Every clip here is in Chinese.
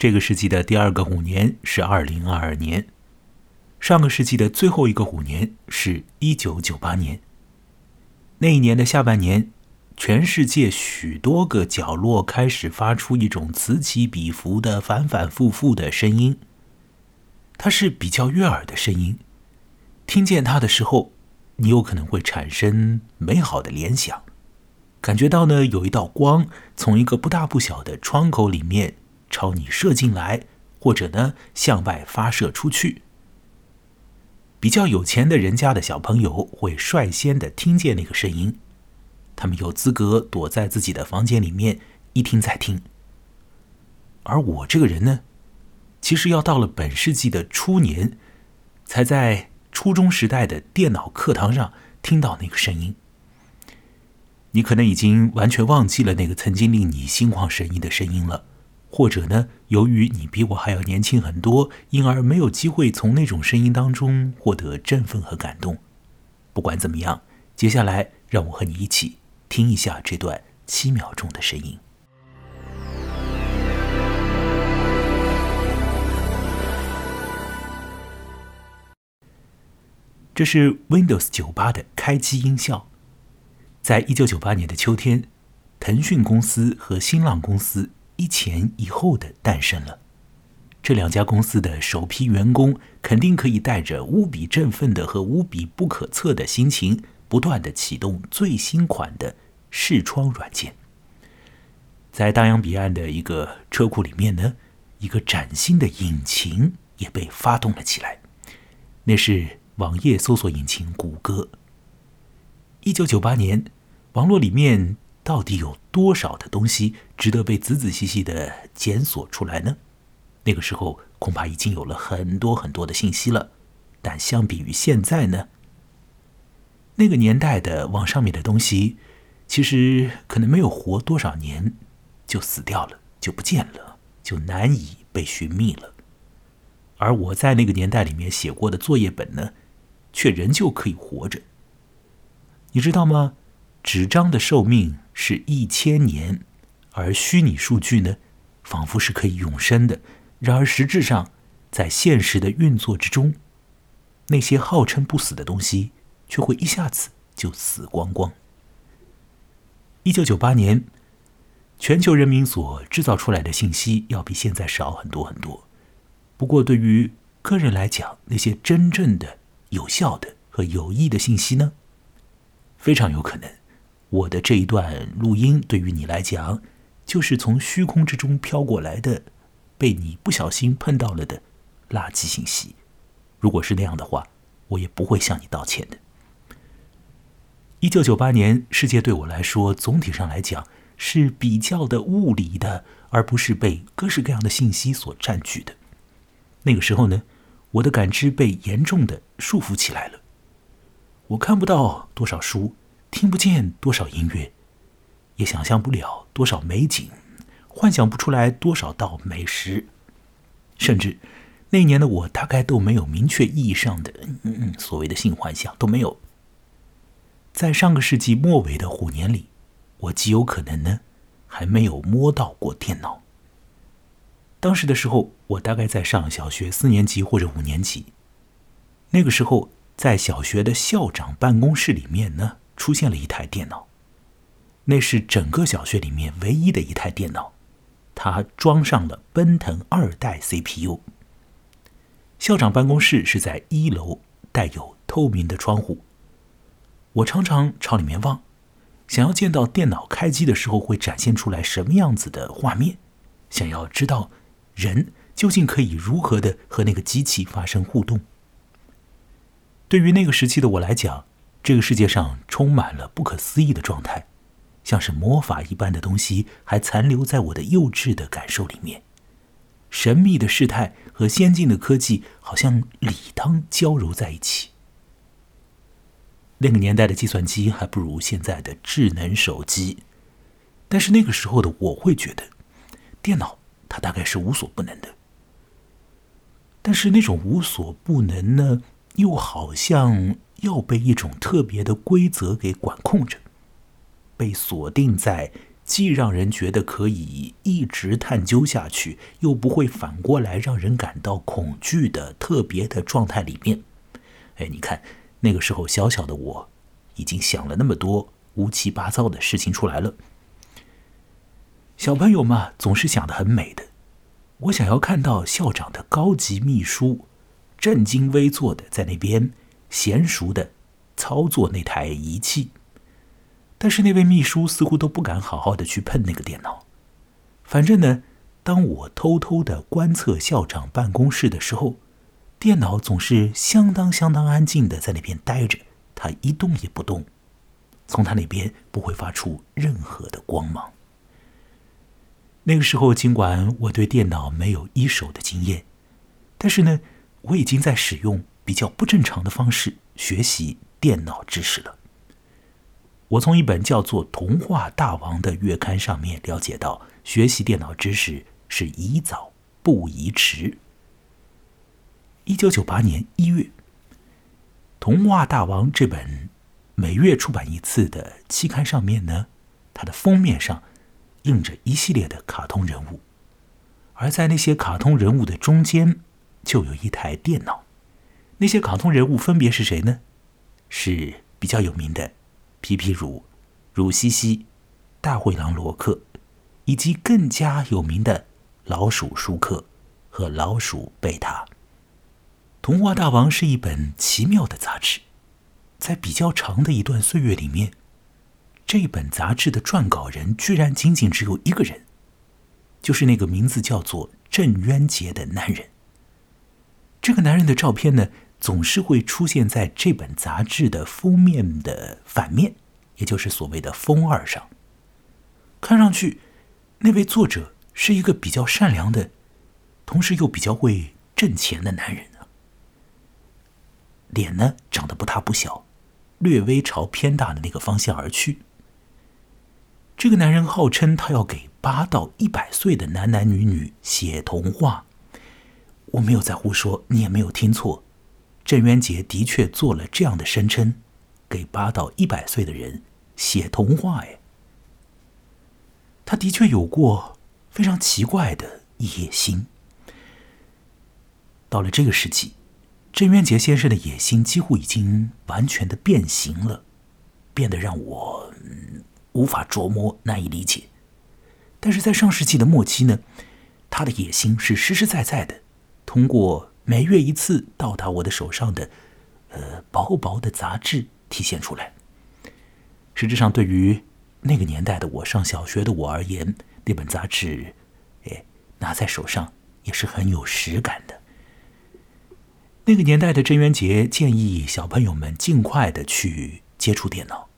这个世纪的第二个虎年是二零二二年，上个世纪的最后一个虎年是一九九八年。那一年的下半年，全世界许多个角落开始发出一种此起彼伏的反反复复的声音。它是比较悦耳的声音，听见它的时候，你有可能会产生美好的联想，感觉到呢有一道光从一个不大不小的窗口里面朝你射进来，或者呢向外发射出去。比较有钱的人家的小朋友会率先的听见那个声音，他们有资格躲在自己的房间里面一听再听。而我这个人呢，其实要到了本世纪的初年，才在初中时代的电脑课堂上听到那个声音。你可能已经完全忘记了那个曾经令你心旷神怡的声音了。或者呢，由于你比我还要年轻很多，因而没有机会从那种声音当中获得振奋和感动。不管怎么样，接下来让我和你一起听一下这段七秒钟的声音。这是 Windows 九八的开机音效。在一九九八年的秋天，腾讯公司和新浪公司。一前一后的诞生了，这两家公司的首批员工肯定可以带着无比振奋的和无比不可测的心情，不断的启动最新款的视窗软件。在大洋彼岸的一个车库里面呢，一个崭新的引擎也被发动了起来，那是网页搜索引擎谷歌。一九九八年，网络里面。到底有多少的东西值得被仔仔细细的检索出来呢？那个时候恐怕已经有了很多很多的信息了，但相比于现在呢，那个年代的网上面的东西，其实可能没有活多少年就死掉了，就不见了，就难以被寻觅了。而我在那个年代里面写过的作业本呢，却仍旧可以活着。你知道吗？纸张的寿命是一千年，而虚拟数据呢，仿佛是可以永生的。然而实质上，在现实的运作之中，那些号称不死的东西，却会一下子就死光光。一九九八年，全球人民所制造出来的信息要比现在少很多很多。不过，对于个人来讲，那些真正的、有效的和有益的信息呢，非常有可能。我的这一段录音对于你来讲，就是从虚空之中飘过来的，被你不小心碰到了的垃圾信息。如果是那样的话，我也不会向你道歉的。一九九八年，世界对我来说，总体上来讲是比较的物理的，而不是被各式各样的信息所占据的。那个时候呢，我的感知被严重的束缚起来了，我看不到多少书。听不见多少音乐，也想象不了多少美景，幻想不出来多少道美食，甚至那年的我大概都没有明确意义上的嗯所谓的性幻想都没有。在上个世纪末尾的虎年里，我极有可能呢还没有摸到过电脑。当时的时候，我大概在上小学四年级或者五年级，那个时候在小学的校长办公室里面呢。出现了一台电脑，那是整个小学里面唯一的一台电脑，它装上了奔腾二代 CPU。校长办公室是在一楼，带有透明的窗户。我常常朝里面望，想要见到电脑开机的时候会展现出来什么样子的画面，想要知道人究竟可以如何的和那个机器发生互动。对于那个时期的我来讲。这个世界上充满了不可思议的状态，像是魔法一般的东西还残留在我的幼稚的感受里面。神秘的事态和先进的科技好像理当交融在一起。那个年代的计算机还不如现在的智能手机，但是那个时候的我会觉得，电脑它大概是无所不能的。但是那种无所不能呢，又好像……要被一种特别的规则给管控着，被锁定在既让人觉得可以一直探究下去，又不会反过来让人感到恐惧的特别的状态里面。哎，你看那个时候小小的我，已经想了那么多乌七八糟的事情出来了。小朋友嘛，总是想的很美的。我想要看到校长的高级秘书，正襟危坐的在那边娴熟的操作那台仪器。但是那位秘书似乎都不敢好好的去碰那个电脑。反正呢，当我偷偷的观测校长办公室的时候，电脑总是相当相当安静的在那边待着，它一动也不动，从他那边不会发出任何的光芒。那个时候，尽管我对电脑没有一手的经验，但是呢，我已经在使用比较不正常的方式学习电脑知识了。我从一本叫做《童话大王》的月刊上面了解到，学习电脑知识是宜早不宜迟。一九九八年一月，《童话大王》这本每月出版一次的期刊上面呢，它的封面上印着一系列的卡通人物，而在那些卡通人物的中间，就有一台电脑。那些卡通人物分别是谁呢？是比较有名的。皮皮鲁、鲁西西、大灰狼罗克，以及更加有名的老鼠舒克和老鼠贝塔。《童话大王》是一本奇妙的杂志，在比较长的一段岁月里面，这本杂志的撰稿人居然仅仅只有一个人，就是那个名字叫做郑渊洁的男人。这个男人的照片呢？总是会出现在这本杂志的封面的反面，也就是所谓的封二上。看上去，那位作者是一个比较善良的，同时又比较会挣钱的男人啊。脸呢长得不大不小，略微朝偏大的那个方向而去。这个男人号称他要给八到一百岁的男男女女写童话。我没有在胡说，你也没有听错。郑渊洁的确做了这样的声称，给八到一百岁的人写童话。哎，他的确有过非常奇怪的野心。到了这个时期，郑渊洁先生的野心几乎已经完全的变形了，变得让我无法琢磨、难以理解。但是在上世纪的末期呢，他的野心是实实在在的，通过。每月一次到达我的手上的，呃，薄薄的杂志体现出来。实质上，对于那个年代的我，上小学的我而言，那本杂志，哎，拿在手上也是很有实感的。那个年代的郑渊洁建议小朋友们尽快的去接触电脑。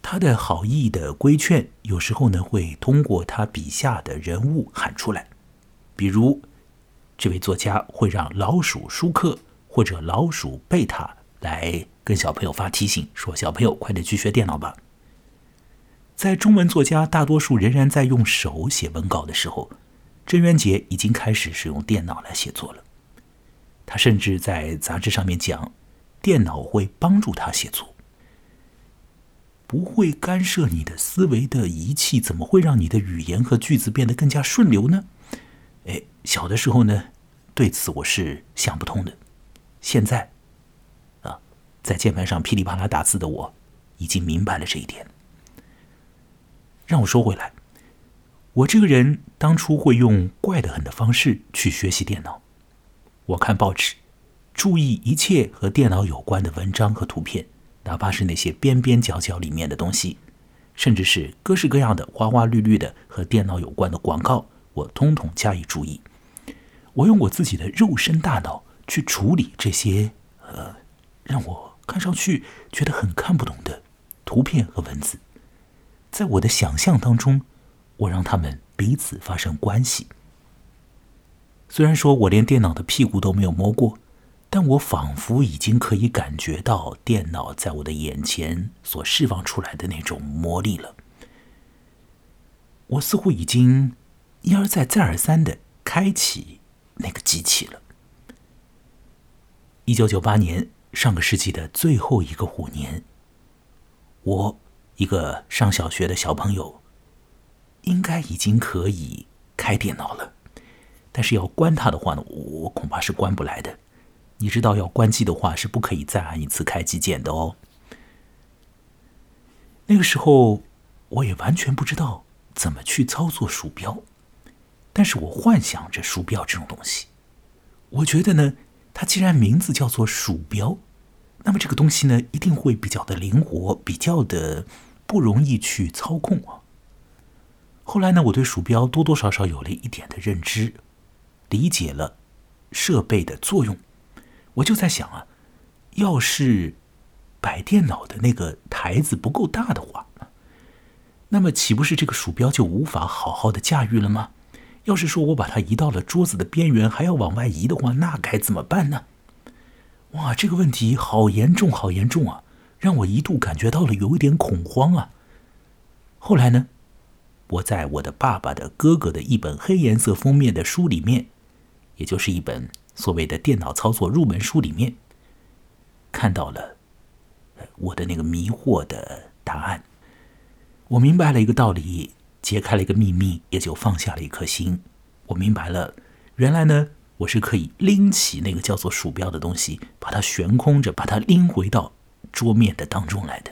他的好意的规劝，有时候呢会通过他笔下的人物喊出来，比如。这位作家会让老鼠舒克或者老鼠贝塔来跟小朋友发提醒，说：“小朋友，快点去学电脑吧。”在中文作家大多数仍然在用手写文稿的时候，郑渊洁已经开始使用电脑来写作了。他甚至在杂志上面讲，电脑会帮助他写作。不会干涉你的思维的仪器，怎么会让你的语言和句子变得更加顺流呢？小的时候呢，对此我是想不通的。现在，啊，在键盘上噼里啪啦打字的我，已经明白了这一点。让我说回来，我这个人当初会用怪得很的方式去学习电脑。我看报纸，注意一切和电脑有关的文章和图片，哪怕是那些边边角角里面的东西，甚至是各式各样的花花绿绿的和电脑有关的广告。我通通加以注意，我用我自己的肉身大脑去处理这些呃，让我看上去觉得很看不懂的图片和文字，在我的想象当中，我让他们彼此发生关系。虽然说我连电脑的屁股都没有摸过，但我仿佛已经可以感觉到电脑在我的眼前所释放出来的那种魔力了。我似乎已经。一而再、再而三的开启那个机器了。一九九八年，上个世纪的最后一个虎年，我一个上小学的小朋友，应该已经可以开电脑了，但是要关它的话呢，我恐怕是关不来的。你知道，要关机的话是不可以再按一次开机键的哦。那个时候，我也完全不知道怎么去操作鼠标，但是我幻想着鼠标这种东西。我觉得呢，它既然名字叫做鼠标，那么这个东西呢，一定会比较的灵活，比较的不容易去操控啊。后来呢，我对鼠标多多少少有了一点的认知，理解了设备的作用。我就在想啊，要是摆电脑的那个台子不够大的话，那么岂不是这个鼠标就无法好好的驾驭了吗？要是说我把它移到了桌子的边缘，还要往外移的话，那该怎么办呢？哇，这个问题好严重，好严重啊！让我一度感觉到了有一点恐慌啊。后来呢，我在我的爸爸的哥哥的一本黑颜色封面的书里面，也就是一本。所谓的电脑操作入门书里面，看到了我的那个迷惑的答案。我明白了一个道理，揭开了一个秘密，也就放下了一颗心。我明白了，原来呢，我是可以拎起那个叫做鼠标的东西，把它悬空着，把它拎回到桌面的当中来的。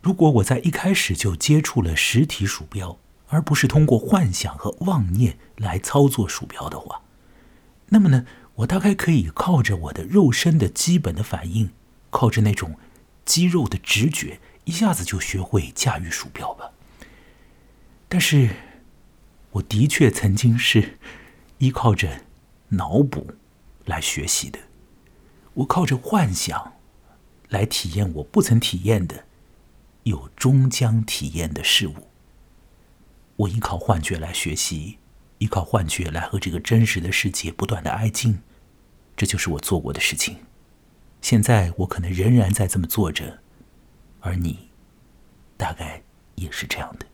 如果我在一开始就接触了实体鼠标，而不是通过幻想和妄念来操作鼠标的话，那么呢，我大概可以靠着我的肉身的基本的反应，靠着那种肌肉的直觉，一下子就学会驾驭鼠标吧。但是，我的确曾经是依靠着脑补来学习的，我靠着幻想来体验我不曾体验的，又终将体验的事物。我依靠幻觉来学习，依靠幻觉来和这个真实的世界不断的挨近，这就是我做过的事情。现在我可能仍然在这么做着，而你，大概也是这样的。